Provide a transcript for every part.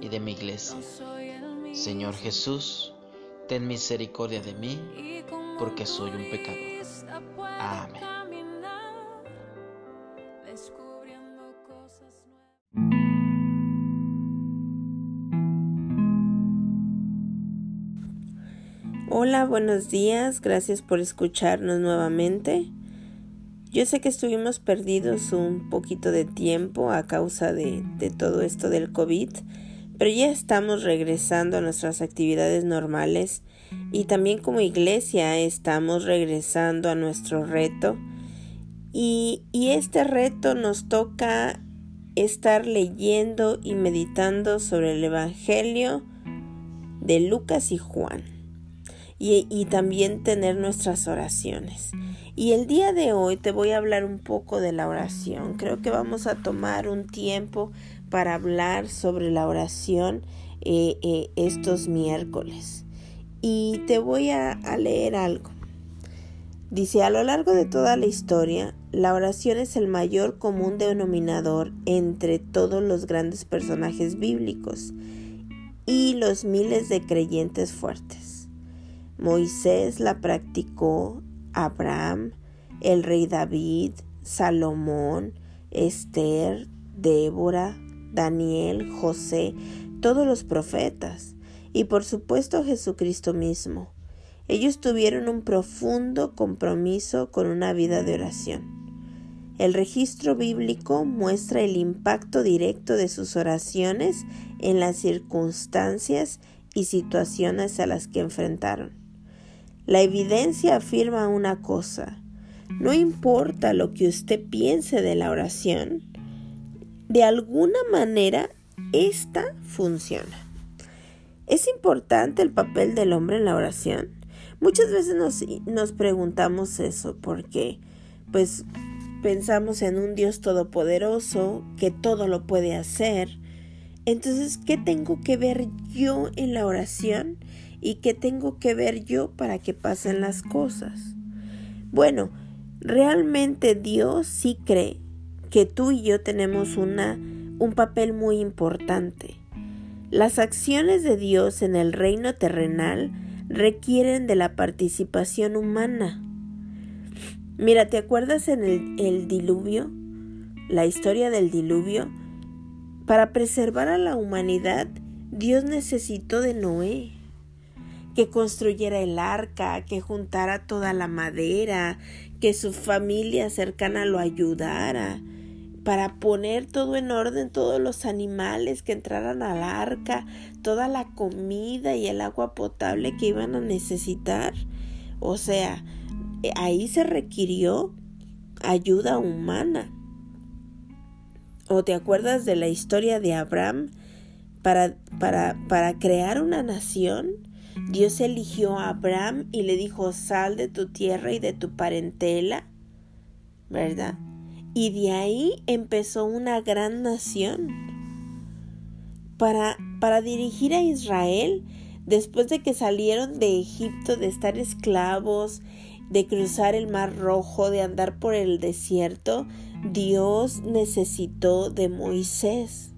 y de mi iglesia. Señor Jesús, ten misericordia de mí, porque soy un pecador. Amén. Hola, buenos días, gracias por escucharnos nuevamente. Yo sé que estuvimos perdidos un poquito de tiempo a causa de, de todo esto del COVID, pero ya estamos regresando a nuestras actividades normales y también como iglesia estamos regresando a nuestro reto. Y, y este reto nos toca estar leyendo y meditando sobre el Evangelio de Lucas y Juan. Y, y, también tener nuestras oraciones. Y el día de hoy te voy a hablar un poco de la oración. Creo que vamos a tomar un tiempo para hablar sobre la oración eh, eh, estos miércoles. Y te voy a, a leer algo. Dice, a lo largo de toda la historia, la oración es el mayor común denominador entre todos los grandes personajes bíblicos y los miles de creyentes fuertes. Moisés la practicó, Abraham, el rey David, Salomón, Esther, Débora, Daniel, José, todos los profetas y por supuesto Jesucristo mismo. Ellos tuvieron un profundo compromiso con una vida de oración. El registro bíblico muestra el impacto directo de sus oraciones en las circunstancias y situaciones a las que enfrentaron. La evidencia afirma una cosa, no importa lo que usted piense de la oración, de alguna manera esta funciona. ¿Es importante el papel del hombre en la oración? Muchas veces nos, nos preguntamos eso porque pues pensamos en un Dios todopoderoso que todo lo puede hacer. Entonces, ¿qué tengo que ver yo en la oración? ¿Y qué tengo que ver yo para que pasen las cosas? Bueno, realmente Dios sí cree que tú y yo tenemos una, un papel muy importante. Las acciones de Dios en el reino terrenal requieren de la participación humana. Mira, ¿te acuerdas en el, el diluvio? La historia del diluvio. Para preservar a la humanidad, Dios necesitó de Noé que construyera el arca, que juntara toda la madera, que su familia cercana lo ayudara, para poner todo en orden, todos los animales que entraran al arca, toda la comida y el agua potable que iban a necesitar. O sea, eh, ahí se requirió ayuda humana. ¿O te acuerdas de la historia de Abraham? Para, para, para crear una nación, Dios eligió a Abraham y le dijo, sal de tu tierra y de tu parentela, ¿verdad? Y de ahí empezó una gran nación. Para, para dirigir a Israel, después de que salieron de Egipto, de estar esclavos, de cruzar el mar rojo, de andar por el desierto, Dios necesitó de Moisés.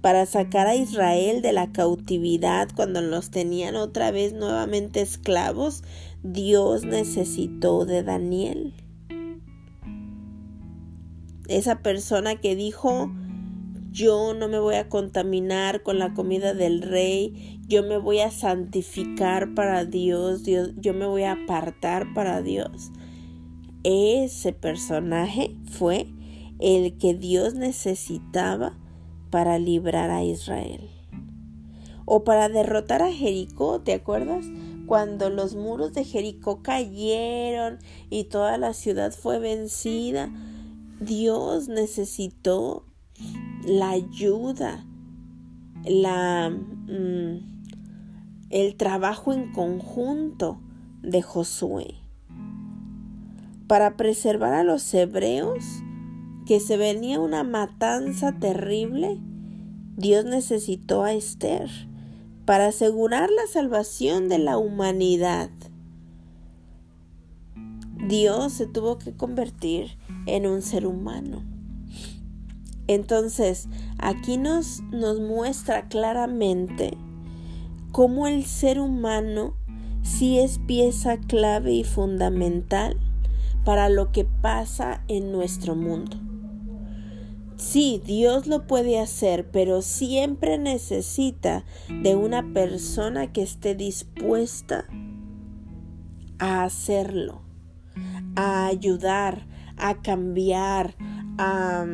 Para sacar a Israel de la cautividad cuando los tenían otra vez nuevamente esclavos, Dios necesitó de Daniel esa persona que dijo yo no me voy a contaminar con la comida del rey, yo me voy a santificar para Dios, Dios yo me voy a apartar para Dios. Ese personaje fue el que Dios necesitaba para librar a Israel. O para derrotar a Jericó, ¿te acuerdas? Cuando los muros de Jericó cayeron y toda la ciudad fue vencida, Dios necesitó la ayuda, la, mm, el trabajo en conjunto de Josué para preservar a los hebreos que se venía una matanza terrible, Dios necesitó a Esther para asegurar la salvación de la humanidad. Dios se tuvo que convertir en un ser humano. Entonces, aquí nos, nos muestra claramente cómo el ser humano sí es pieza clave y fundamental para lo que pasa en nuestro mundo. Sí, Dios lo puede hacer, pero siempre necesita de una persona que esté dispuesta a hacerlo, a ayudar, a cambiar, a,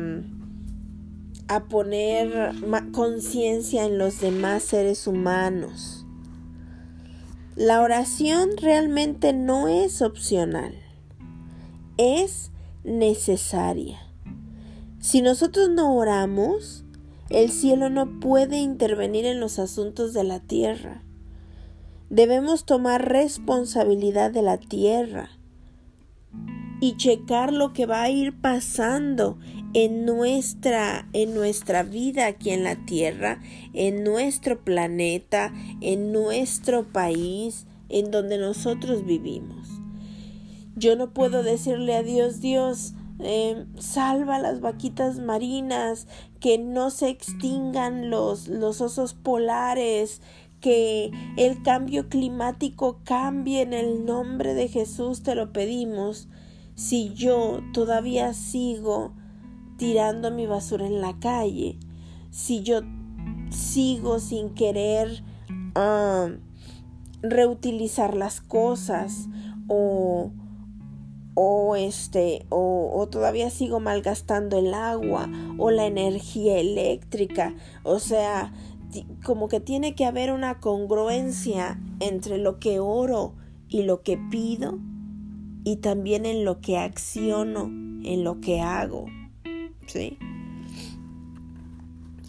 a poner conciencia en los demás seres humanos. La oración realmente no es opcional, es necesaria. Si nosotros no oramos, el cielo no puede intervenir en los asuntos de la tierra. Debemos tomar responsabilidad de la tierra y checar lo que va a ir pasando en nuestra en nuestra vida aquí en la tierra, en nuestro planeta, en nuestro país, en donde nosotros vivimos. Yo no puedo decirle a Dios, Dios, eh, salva las vaquitas marinas, que no se extingan los, los osos polares, que el cambio climático cambie en el nombre de Jesús, te lo pedimos. Si yo todavía sigo tirando mi basura en la calle, si yo sigo sin querer ah, reutilizar las cosas o este o, todavía sigo malgastando el agua o la energía eléctrica. O sea como que tiene que haber una congruencia entre lo que oro y lo que pido y también en lo que acciono en lo que hago sí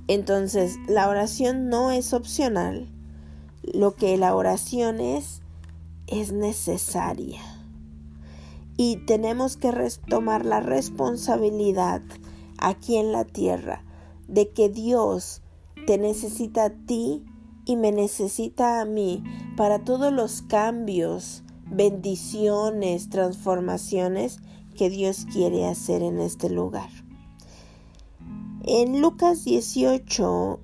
entonces la oración no es opcional lo que la oración es es necesaria. Y tenemos que tomar la responsabilidad aquí en la tierra de que Dios te necesita a ti y me necesita a mí para todos los cambios, bendiciones, transformaciones que Dios quiere hacer en este lugar. En Lucas 18,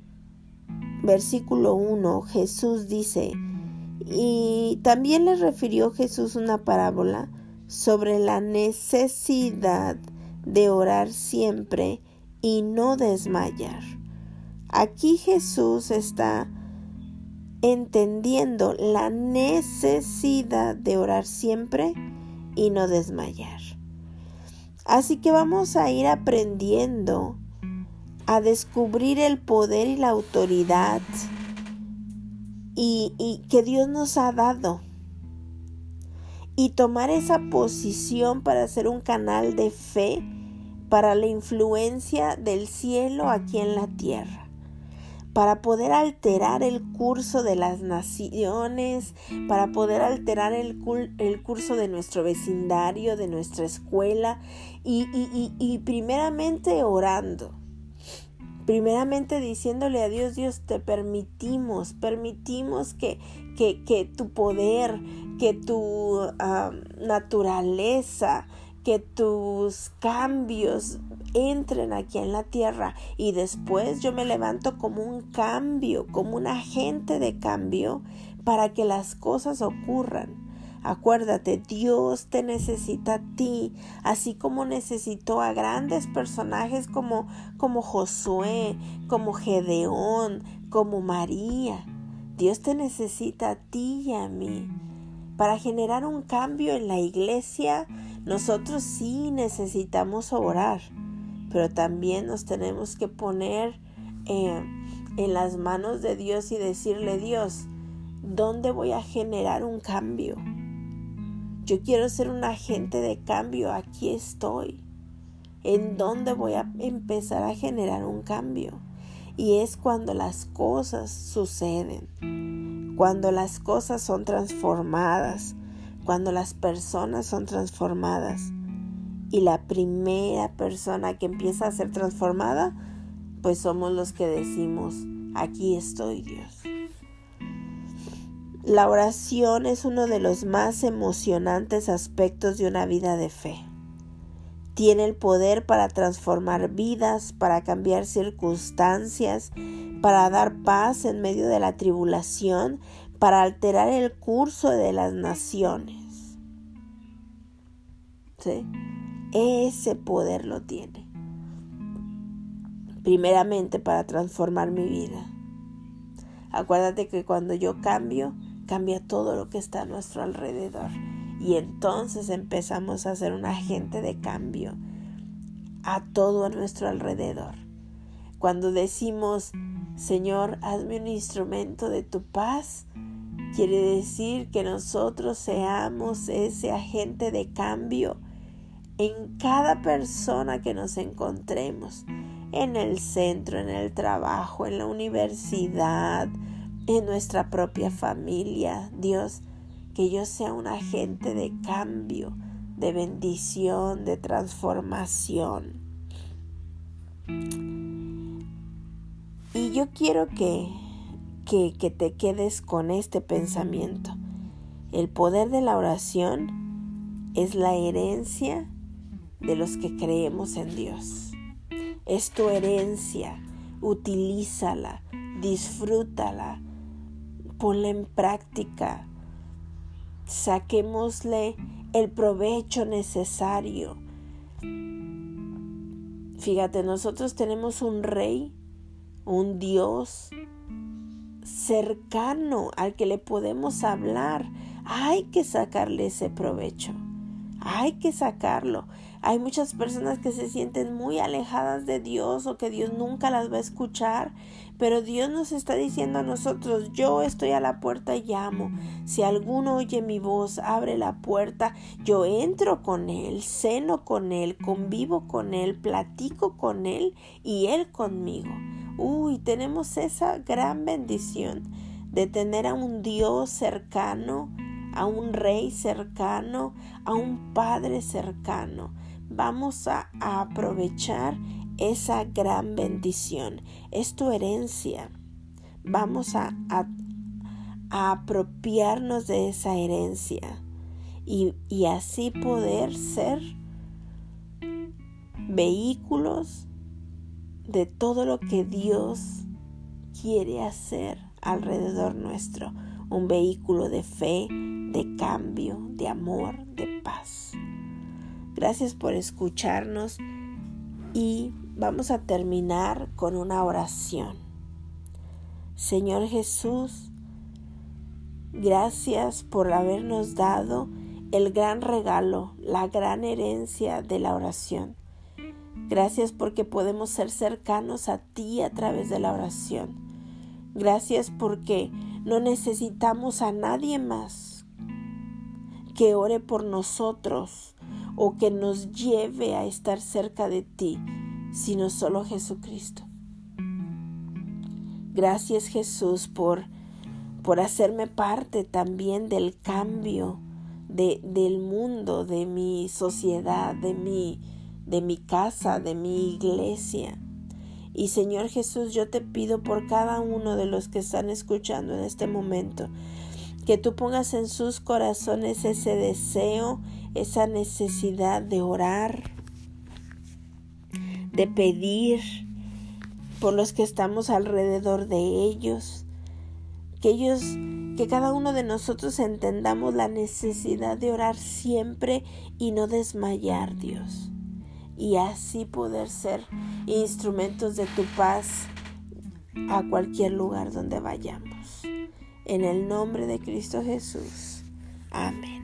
versículo 1, Jesús dice, y también le refirió Jesús una parábola sobre la necesidad de orar siempre y no desmayar. Aquí Jesús está entendiendo la necesidad de orar siempre y no desmayar. Así que vamos a ir aprendiendo a descubrir el poder y la autoridad y, que Dios nos ha dado y tomar esa posición para ser un canal de fe para la influencia del cielo aquí en la tierra, para poder alterar el curso de las naciones, para poder alterar el, curso de nuestro vecindario, de nuestra escuela y, primeramente orando primeramente diciéndole a Dios, Dios, te permitimos, permitimos que, que, que tu poder, que tu naturaleza, que tus cambios entren aquí en la tierra y después yo me levanto como un cambio, como un agente de cambio para que las cosas ocurran. Acuérdate, Dios te necesita a ti, así como necesitó a grandes personajes como, como Josué, como Gedeón, como María. Dios te necesita a ti y a mí. Para generar un cambio en la iglesia, nosotros sí necesitamos orar, pero también nos tenemos que poner eh, en las manos de Dios y decirle, Dios, ¿dónde voy a generar un cambio? Yo quiero ser un agente de cambio, aquí estoy. ¿En dónde voy a empezar a generar un cambio? Y es cuando las cosas suceden, cuando las cosas son transformadas, cuando las personas son transformadas. Y la primera persona que empieza a ser transformada, pues somos los que decimos, aquí estoy Dios. La oración es uno de los más emocionantes aspectos de una vida de fe. Tiene el poder para transformar vidas, para cambiar circunstancias, para dar paz en medio de la tribulación, para alterar el curso de las naciones. Ese poder lo tiene. Primeramente para transformar mi vida. Acuérdate que cuando yo cambio, cambia todo lo que está a nuestro alrededor. Y entonces empezamos a ser un agente de cambio a todo a nuestro alrededor. Cuando decimos, Señor, hazme un instrumento de tu paz, quiere decir que nosotros seamos ese agente de cambio en cada persona que nos encontremos, en el centro, en el trabajo, en la universidad, en nuestra propia familia. Dios, que yo sea un agente de cambio, de bendición, de transformación. Y yo quiero que, que, que te quedes con este pensamiento. El poder de la oración es la herencia de los que creemos en Dios. Es tu herencia, utilízala, disfrútala, ponla en práctica, saquémosle el provecho necesario. Fíjate, nosotros tenemos un rey, un Dios cercano al que le podemos hablar. Hay que sacarle ese provecho. Hay que sacarlo. Hay muchas personas que se sienten muy alejadas de Dios o que Dios nunca las va a escuchar, pero Dios nos está diciendo a nosotros, yo estoy a la puerta y llamo. Si alguno oye mi voz, abre la puerta, yo entro con Él, ceno con Él, convivo con Él, platico con Él y Él conmigo. Uy, tenemos esa gran bendición de tener a un Dios cercano, a un rey cercano, a un padre cercano vamos a, aprovechar esa gran bendición. Es tu herencia. Vamos a, apropiarnos de esa herencia y, y así poder ser vehículos de todo lo que Dios quiere hacer alrededor nuestro. Un vehículo de fe, de cambio, de amor, de paz. Gracias por escucharnos y vamos a terminar con una oración. Señor Jesús, gracias por habernos dado el gran regalo, la gran herencia de la oración. Gracias porque podemos ser cercanos a ti a través de la oración. Gracias porque no necesitamos a nadie más que ore por nosotros o que nos lleve a estar cerca de ti, sino solo Jesucristo. Gracias Jesús por, por hacerme parte también del cambio de, del mundo, de mi sociedad, de mi, de mi casa, de mi iglesia. Y Señor Jesús, yo te pido por cada uno de los que están escuchando en este momento, que tú pongas en sus corazones ese deseo, esa necesidad de orar, de pedir por los que estamos alrededor de ellos, que ellos que cada uno de nosotros entendamos la necesidad de orar siempre y no desmayar, Dios. Y así poder ser instrumentos de tu paz a cualquier lugar donde vayamos. En el nombre de Cristo Jesús. Amén.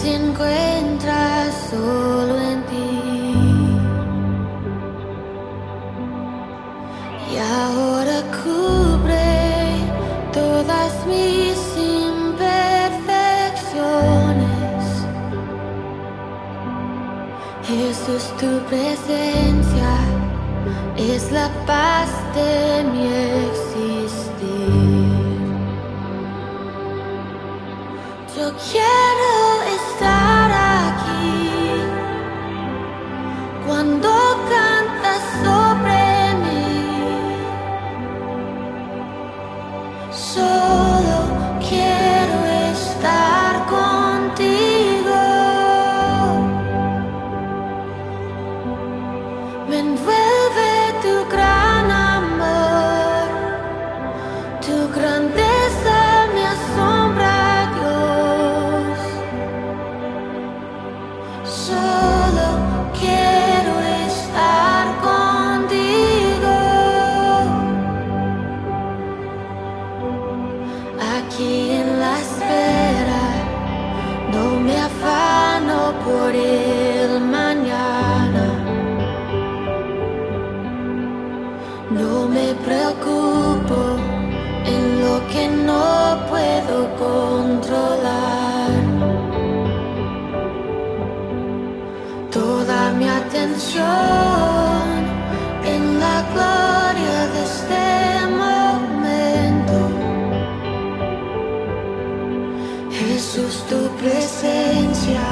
Se encuentra solo en ti. Y ahora cubre todas mis imperfecciones. Jesús, tu presencia es la paz de mi existir. Yo quiero Toda mi atención en la gloria de este momento. Jesús, tu presencia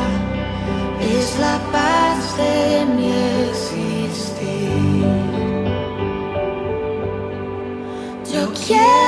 es la paz de mi existir. Yo quiero